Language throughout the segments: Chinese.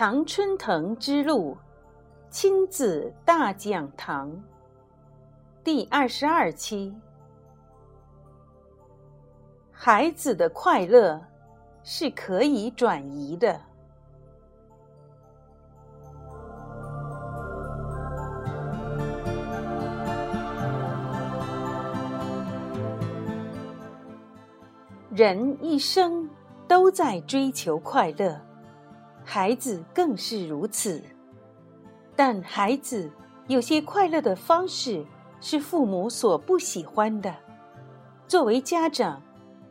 常春藤之路，亲子大讲堂第二十二期。孩子的快乐是可以转移的。人一生都在追求快乐，孩子更是如此。但孩子有些快乐的方式是父母所不喜欢的。作为家长，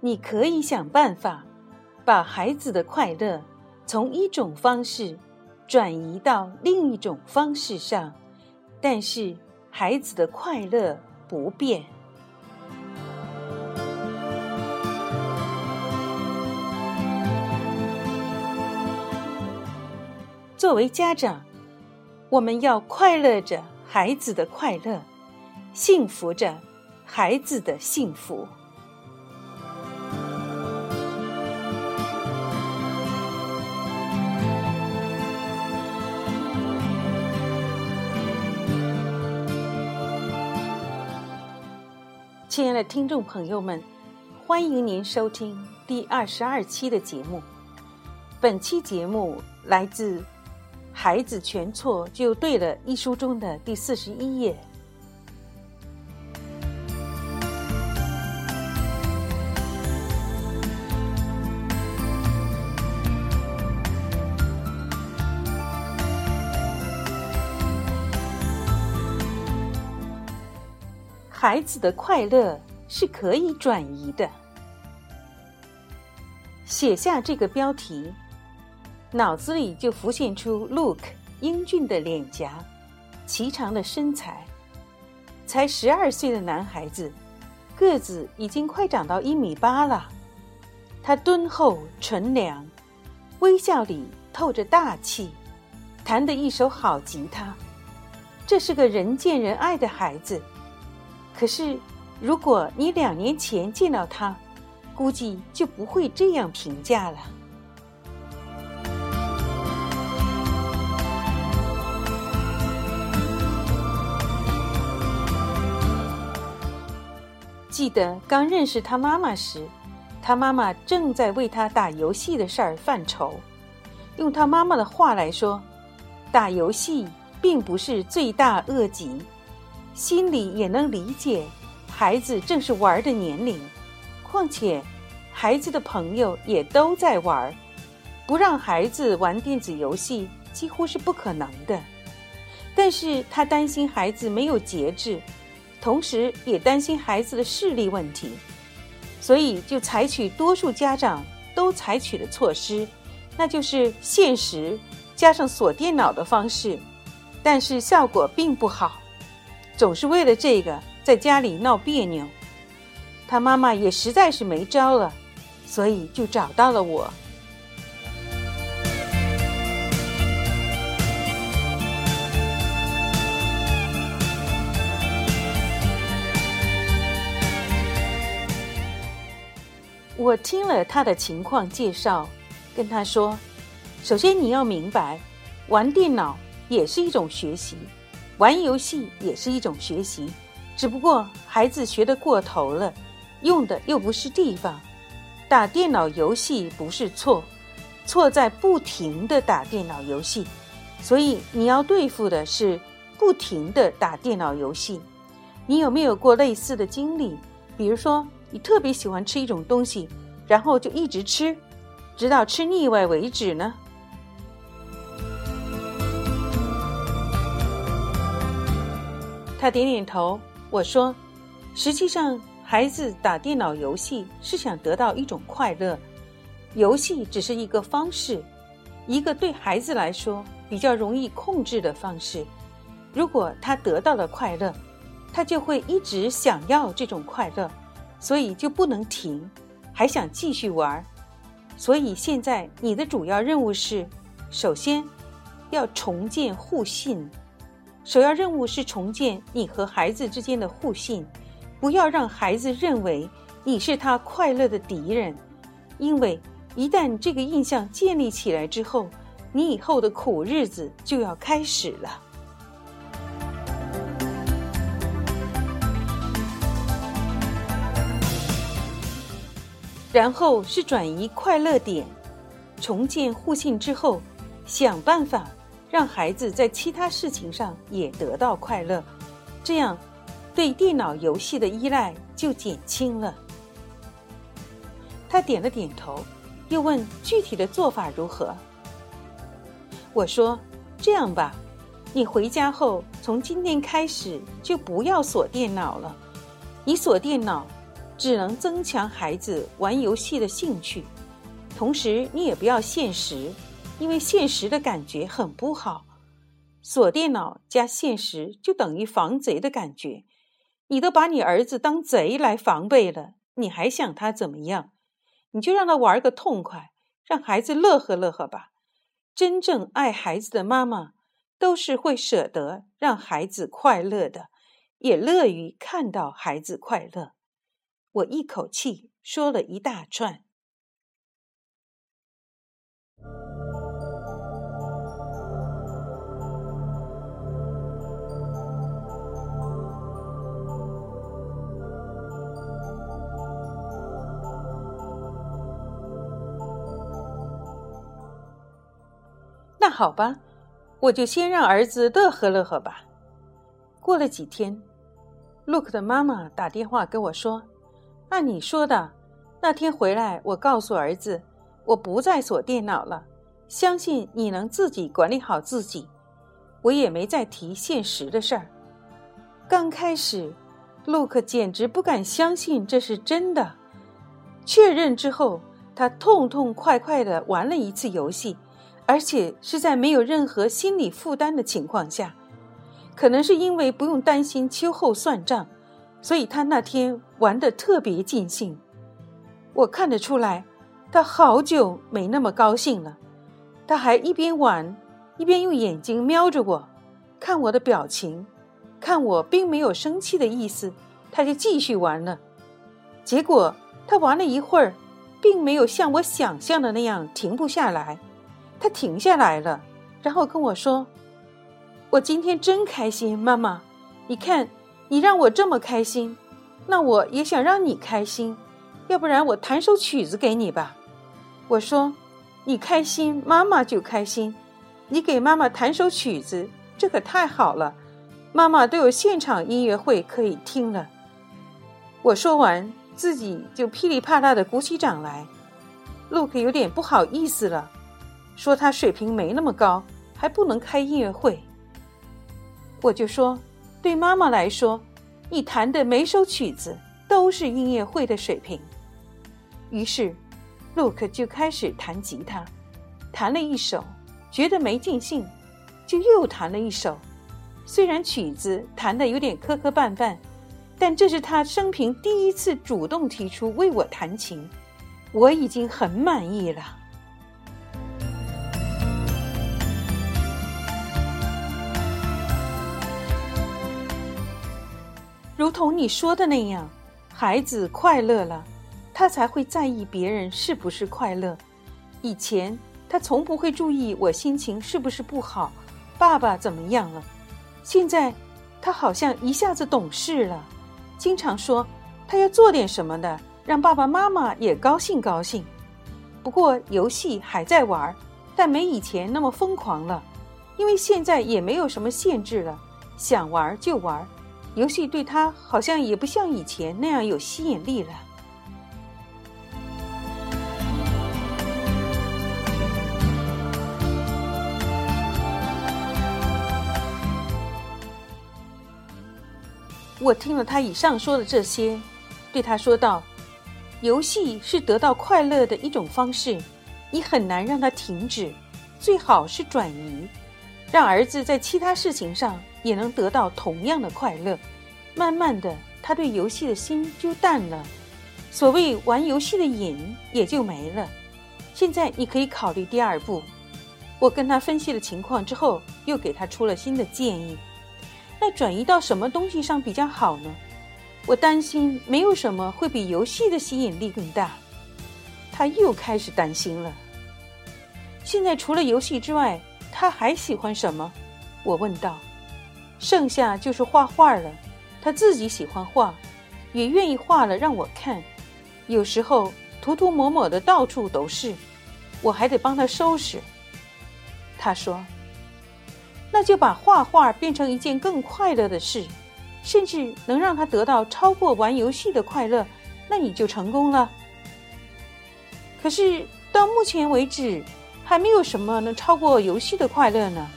你可以想办法把孩子的快乐从一种方式转移到另一种方式上，但是孩子的快乐不变。作为家长，我们要快乐着孩子的快乐，幸福着孩子的幸福。亲爱的听众朋友们，欢迎您收听第二十二期的节目。本期节目来自。孩子全错就对了。一书中的第四十一页，孩子的快乐是可以转移的。写下这个标题。脑子里就浮现出 Luke 英俊的脸颊，颀长的身材，才十二岁的男孩子，个子已经快长到一米八了。他敦厚纯良，微笑里透着大气，弹得一手好吉他。这是个人见人爱的孩子。可是，如果你两年前见到他，估计就不会这样评价了。记得刚认识他妈妈时，他妈妈正在为他打游戏的事儿犯愁。用他妈妈的话来说，打游戏并不是罪大恶极，心里也能理解孩子正是玩的年龄。况且，孩子的朋友也都在玩，不让孩子玩电子游戏几乎是不可能的。但是他担心孩子没有节制。同时也担心孩子的视力问题，所以就采取多数家长都采取的措施，那就是限时加上锁电脑的方式，但是效果并不好，总是为了这个在家里闹别扭。他妈妈也实在是没招了，所以就找到了我。我听了他的情况介绍，跟他说：“首先你要明白，玩电脑也是一种学习，玩游戏也是一种学习，只不过孩子学得过头了，用的又不是地方。打电脑游戏不是错，错在不停的打电脑游戏。所以你要对付的是不停的打电脑游戏。你有没有过类似的经历？比如说？”你特别喜欢吃一种东西，然后就一直吃，直到吃腻歪为止呢？他点点头。我说：“实际上，孩子打电脑游戏是想得到一种快乐，游戏只是一个方式，一个对孩子来说比较容易控制的方式。如果他得到了快乐，他就会一直想要这种快乐。”所以就不能停，还想继续玩所以现在你的主要任务是，首先要重建互信。首要任务是重建你和孩子之间的互信，不要让孩子认为你是他快乐的敌人。因为一旦这个印象建立起来之后，你以后的苦日子就要开始了。然后是转移快乐点，重建互信之后，想办法让孩子在其他事情上也得到快乐，这样对电脑游戏的依赖就减轻了。他点了点头，又问具体的做法如何。我说：“这样吧，你回家后从今天开始就不要锁电脑了，你锁电脑。”只能增强孩子玩游戏的兴趣，同时你也不要现实，因为现实的感觉很不好。锁电脑加现实就等于防贼的感觉，你都把你儿子当贼来防备了，你还想他怎么样？你就让他玩个痛快，让孩子乐呵乐呵吧。真正爱孩子的妈妈都是会舍得让孩子快乐的，也乐于看到孩子快乐。我一口气说了一大串。那好吧，我就先让儿子乐呵乐呵吧。过了几天，Look 的妈妈打电话跟我说。按你说的，那天回来，我告诉儿子，我不再锁电脑了，相信你能自己管理好自己。我也没再提现实的事儿。刚开始，陆克简直不敢相信这是真的。确认之后，他痛痛快快的玩了一次游戏，而且是在没有任何心理负担的情况下。可能是因为不用担心秋后算账。所以他那天玩的特别尽兴，我看得出来，他好久没那么高兴了。他还一边玩，一边用眼睛瞄着我，看我的表情，看我并没有生气的意思，他就继续玩了。结果他玩了一会儿，并没有像我想象的那样停不下来，他停下来了，然后跟我说：“我今天真开心，妈妈，你看。”你让我这么开心，那我也想让你开心，要不然我弹首曲子给你吧。我说，你开心，妈妈就开心。你给妈妈弹首曲子，这可太好了，妈妈都有现场音乐会可以听了。我说完，自己就噼里啪啦的鼓起掌来。陆克有点不好意思了，说他水平没那么高，还不能开音乐会。我就说。对妈妈来说，你弹的每首曲子都是音乐会的水平。于是，洛克就开始弹吉他，弹了一首，觉得没尽兴，就又弹了一首。虽然曲子弹的有点磕磕绊绊，但这是他生平第一次主动提出为我弹琴，我已经很满意了。如同你说的那样，孩子快乐了，他才会在意别人是不是快乐。以前他从不会注意我心情是不是不好，爸爸怎么样了。现在他好像一下子懂事了，经常说他要做点什么的，让爸爸妈妈也高兴高兴。不过游戏还在玩，但没以前那么疯狂了，因为现在也没有什么限制了，想玩就玩。游戏对他好像也不像以前那样有吸引力了。我听了他以上说的这些，对他说道：“游戏是得到快乐的一种方式，你很难让它停止，最好是转移，让儿子在其他事情上。”也能得到同样的快乐。慢慢的，他对游戏的心就淡了，所谓玩游戏的瘾也就没了。现在你可以考虑第二步。我跟他分析了情况之后，又给他出了新的建议。那转移到什么东西上比较好呢？我担心没有什么会比游戏的吸引力更大。他又开始担心了。现在除了游戏之外，他还喜欢什么？我问道。剩下就是画画了。他自己喜欢画，也愿意画了让我看。有时候涂涂抹抹的到处都是，我还得帮他收拾。他说：“那就把画画变成一件更快乐的事，甚至能让他得到超过玩游戏的快乐，那你就成功了。”可是到目前为止，还没有什么能超过游戏的快乐呢。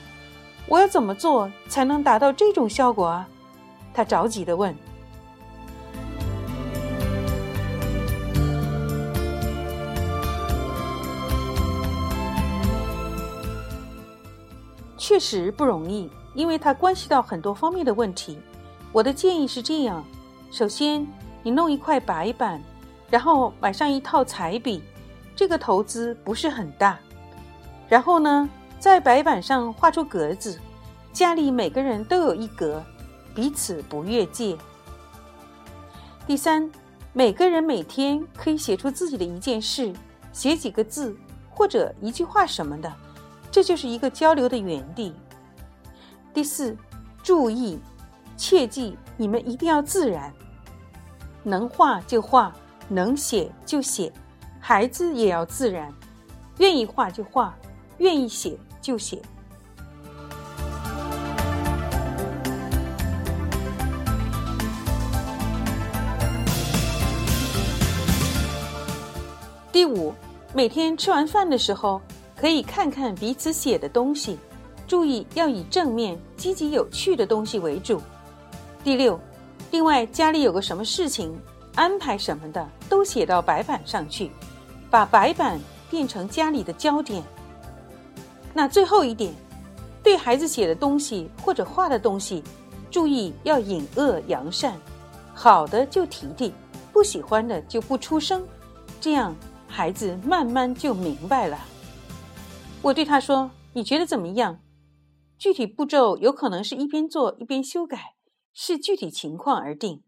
我要怎么做才能达到这种效果啊？他着急的问。确实不容易，因为它关系到很多方面的问题。我的建议是这样：首先，你弄一块白板，然后买上一套彩笔。这个投资不是很大，然后呢，在白板上画出格子，家里每个人都有一格，彼此不越界。第三，每个人每天可以写出自己的一件事，写几个字或者一句话什么的，这就是一个交流的园地。第四，注意，切记你们一定要自然，能画就画，能写就写。孩子也要自然，愿意画就画，愿意写就写。第五，每天吃完饭的时候，可以看看彼此写的东西，注意要以正面、积极、有趣的东西为主。第六，另外家里有个什么事情，安排什么的，都写到白板上去。把白板变成家里的焦点。那最后一点，对孩子写的东西或者画的东西，注意要引恶扬善，好的就提提，不喜欢的就不出声，这样孩子慢慢就明白了。我对他说：“你觉得怎么样？具体步骤有可能是一边做一边修改，视具体情况而定。”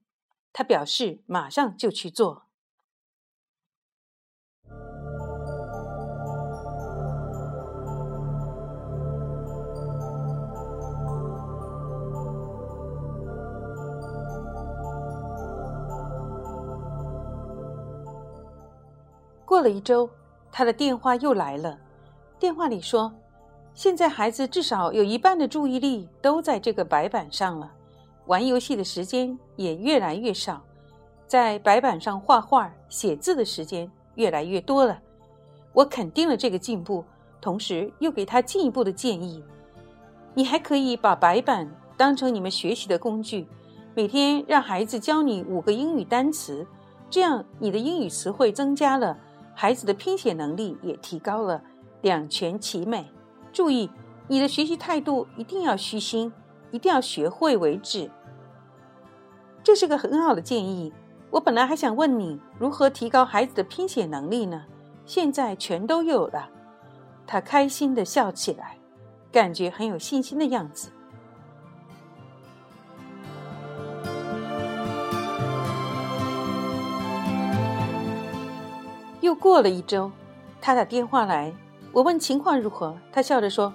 他表示马上就去做。过了一周，他的电话又来了。电话里说：“现在孩子至少有一半的注意力都在这个白板上了，玩游戏的时间也越来越少，在白板上画画、写字的时间越来越多了。”我肯定了这个进步，同时又给他进一步的建议：“你还可以把白板当成你们学习的工具，每天让孩子教你五个英语单词，这样你的英语词汇增加了。”孩子的拼写能力也提高了，两全其美。注意，你的学习态度一定要虚心，一定要学会为止。这是个很好的建议。我本来还想问你如何提高孩子的拼写能力呢，现在全都有了。他开心地笑起来，感觉很有信心的样子。又过了一周，他打电话来，我问情况如何，他笑着说：“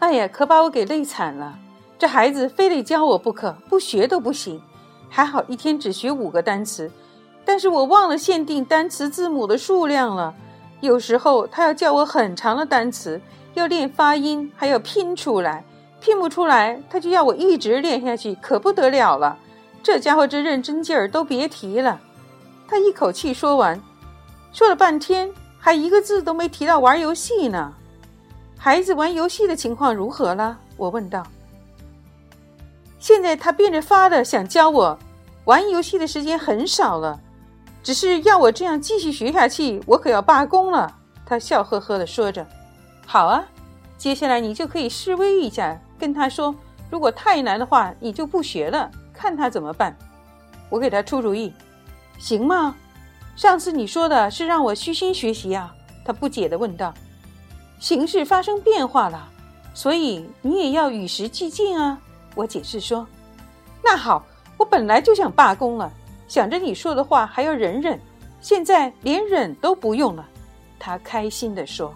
哎呀，可把我给累惨了。这孩子非得教我不可，不学都不行。还好一天只学五个单词，但是我忘了限定单词字母的数量了。有时候他要教我很长的单词，要练发音，还要拼出来。拼不出来，他就要我一直练下去，可不得了了。这家伙这认真劲儿都别提了。”他一口气说完。说了半天，还一个字都没提到玩游戏呢。孩子玩游戏的情况如何了？我问道。现在他变着法的想教我，玩游戏的时间很少了，只是要我这样继续学下去，我可要罢工了。他笑呵呵的说着：“好啊，接下来你就可以示威一下，跟他说，如果太难的话，你就不学了，看他怎么办。”我给他出主意，行吗？上次你说的是让我虚心学习啊？他不解地问道。形势发生变化了，所以你也要与时俱进啊！我解释说。那好，我本来就想罢工了，想着你说的话还要忍忍，现在连忍都不用了。他开心地说。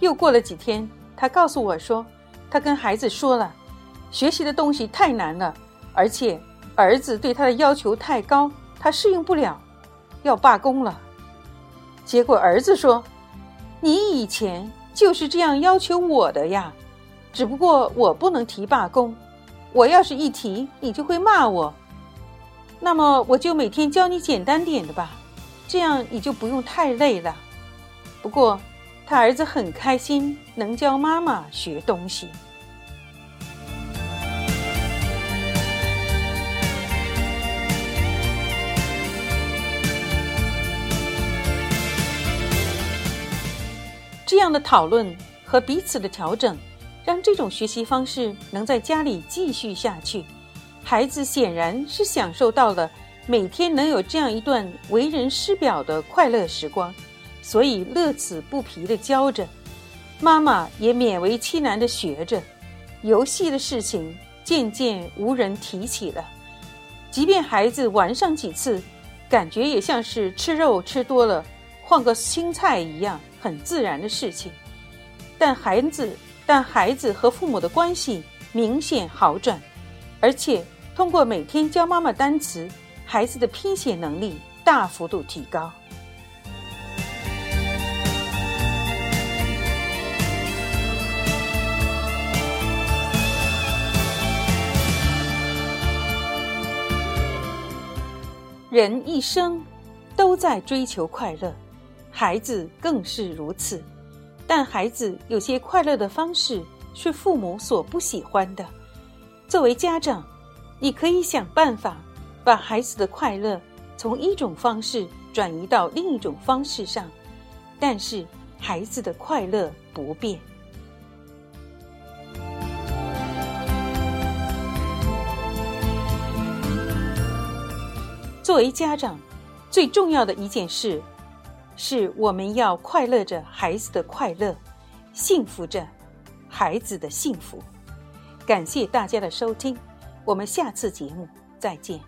又过了几天，他告诉我说，他跟孩子说了，学习的东西太难了，而且儿子对他的要求太高，他适应不了，要罢工了。结果儿子说：“你以前就是这样要求我的呀，只不过我不能提罢工，我要是一提，你就会骂我。那么我就每天教你简单点的吧，这样你就不用太累了。”不过，他儿子很开心，能教妈妈学东西。这样的讨论和彼此的调整，让这种学习方式能在家里继续下去。孩子显然是享受到了每天能有这样一段为人师表的快乐时光。所以乐此不疲地教着，妈妈也勉为其难地学着，游戏的事情渐渐无人提起了。即便孩子玩上几次，感觉也像是吃肉吃多了，换个青菜一样，很自然的事情。但孩子，但孩子和父母的关系明显好转，而且通过每天教妈妈单词，孩子的拼写能力大幅度提高。人一生都在追求快乐，孩子更是如此。但孩子有些快乐的方式是父母所不喜欢的。作为家长，你可以想办法把孩子的快乐从一种方式转移到另一种方式上，但是孩子的快乐不变。作为家长，最重要的一件事，是我们要快乐着孩子的快乐，幸福着孩子的幸福。感谢大家的收听，我们下次节目再见。